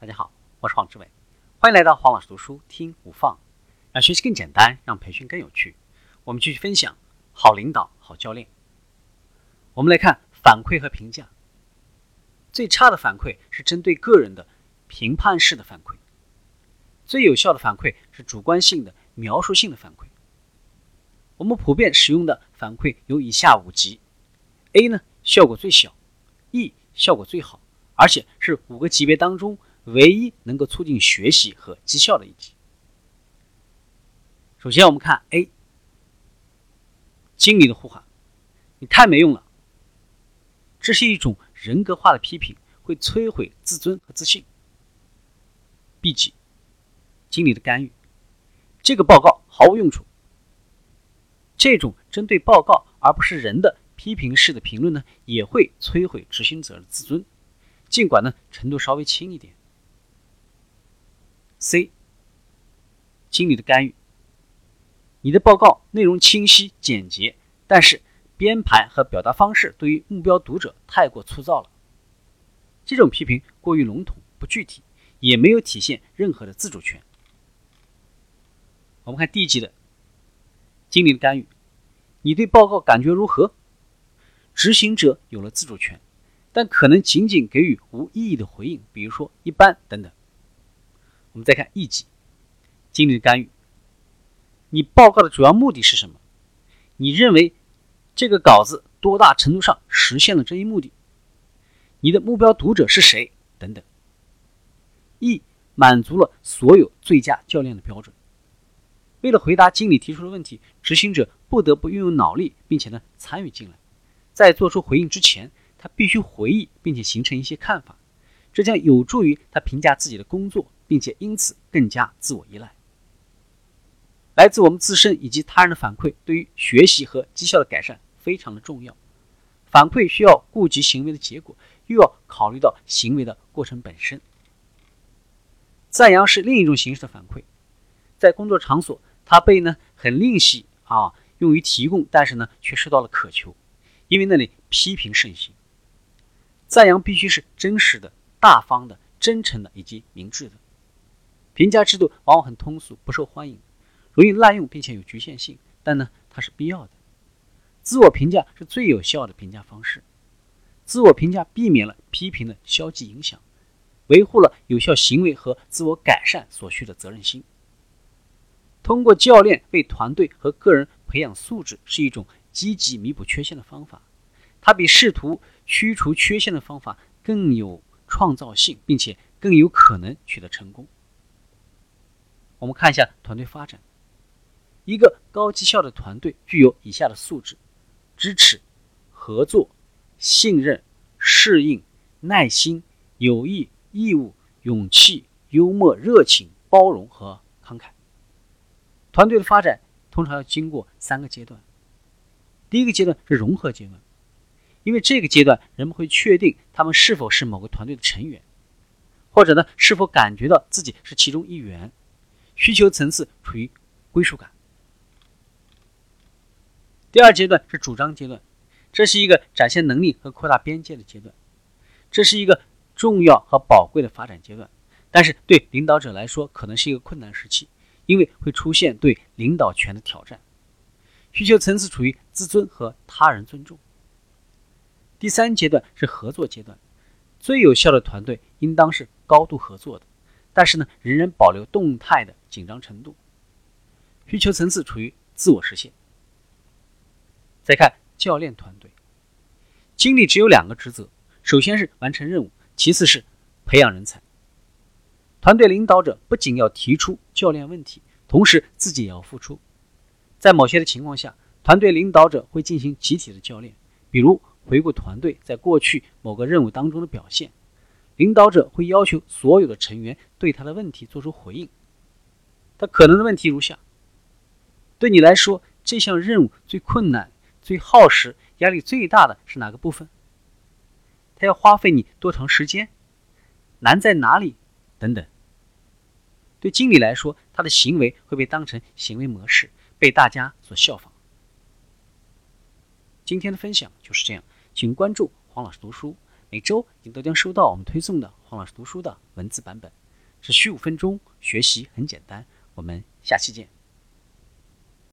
大家好，我是黄志伟，欢迎来到黄老师读书听无放，让学习更简单，让培训更有趣。我们继续分享好领导、好教练。我们来看反馈和评价。最差的反馈是针对个人的评判式的反馈，最有效的反馈是主观性的描述性的反馈。我们普遍使用的反馈有以下五级：A 呢效果最小，E 效果最好，而且是五个级别当中。唯一能够促进学习和绩效的一级。首先，我们看 A，经理的呼喊：“你太没用了。”这是一种人格化的批评，会摧毁自尊和自信。B 级，经理的干预：“这个报告毫无用处。”这种针对报告而不是人的批评式的评论呢，也会摧毁执行者的自尊，尽管呢程度稍微轻一点。C，经理的干预。你的报告内容清晰简洁，但是编排和表达方式对于目标读者太过粗糙了。这种批评过于笼统不具体，也没有体现任何的自主权。我们看 D 级的经理的干预。你对报告感觉如何？执行者有了自主权，但可能仅仅给予无意义的回应，比如说一般等等。我们再看 E 级经理的干预。你报告的主要目的是什么？你认为这个稿子多大程度上实现了这一目的？你的目标读者是谁？等等。E 满足了所有最佳教练的标准。为了回答经理提出的问题，执行者不得不运用脑力，并且呢参与进来。在做出回应之前，他必须回忆并且形成一些看法，这将有助于他评价自己的工作。并且因此更加自我依赖。来自我们自身以及他人的反馈，对于学习和绩效的改善非常的重要。反馈需要顾及行为的结果，又要考虑到行为的过程本身。赞扬是另一种形式的反馈，在工作场所，它被呢很吝惜啊，用于提供，但是呢却受到了渴求，因为那里批评盛行。赞扬必须是真实的、大方的、真诚的以及明智的。评价制度往往很通俗，不受欢迎，容易滥用，并且有局限性。但呢，它是必要的。自我评价是最有效的评价方式。自我评价避免了批评的消极影响，维护了有效行为和自我改善所需的责任心。通过教练为团队和个人培养素质，是一种积极弥补缺陷的方法。它比试图驱除缺陷的方法更有创造性，并且更有可能取得成功。我们看一下团队发展。一个高绩效的团队具有以下的素质：支持、合作、信任、适应、耐心、友谊、义务、勇气、幽默、热情、包容和慷慨。团队的发展通常要经过三个阶段。第一个阶段是融合阶段，因为这个阶段人们会确定他们是否是某个团队的成员，或者呢是否感觉到自己是其中一员。需求层次处于归属感。第二阶段是主张阶段，这是一个展现能力和扩大边界的阶段，这是一个重要和宝贵的发展阶段，但是对领导者来说可能是一个困难时期，因为会出现对领导权的挑战。需求层次处于自尊和他人尊重。第三阶段是合作阶段，最有效的团队应当是高度合作的。但是呢，仍然保留动态的紧张程度，需求层次处于自我实现。再看教练团队，经理只有两个职责：首先是完成任务，其次是培养人才。团队领导者不仅要提出教练问题，同时自己也要付出。在某些的情况下，团队领导者会进行集体的教练，比如回顾团队在过去某个任务当中的表现。领导者会要求所有的成员对他的问题做出回应。他可能的问题如下：对你来说，这项任务最困难、最耗时、压力最大的是哪个部分？他要花费你多长时间？难在哪里？等等。对经理来说，他的行为会被当成行为模式，被大家所效仿。今天的分享就是这样，请关注黄老师读书。每周你都将收到我们推送的黄老师读书的文字版本。只需五分钟，学习很简单。我们下期见。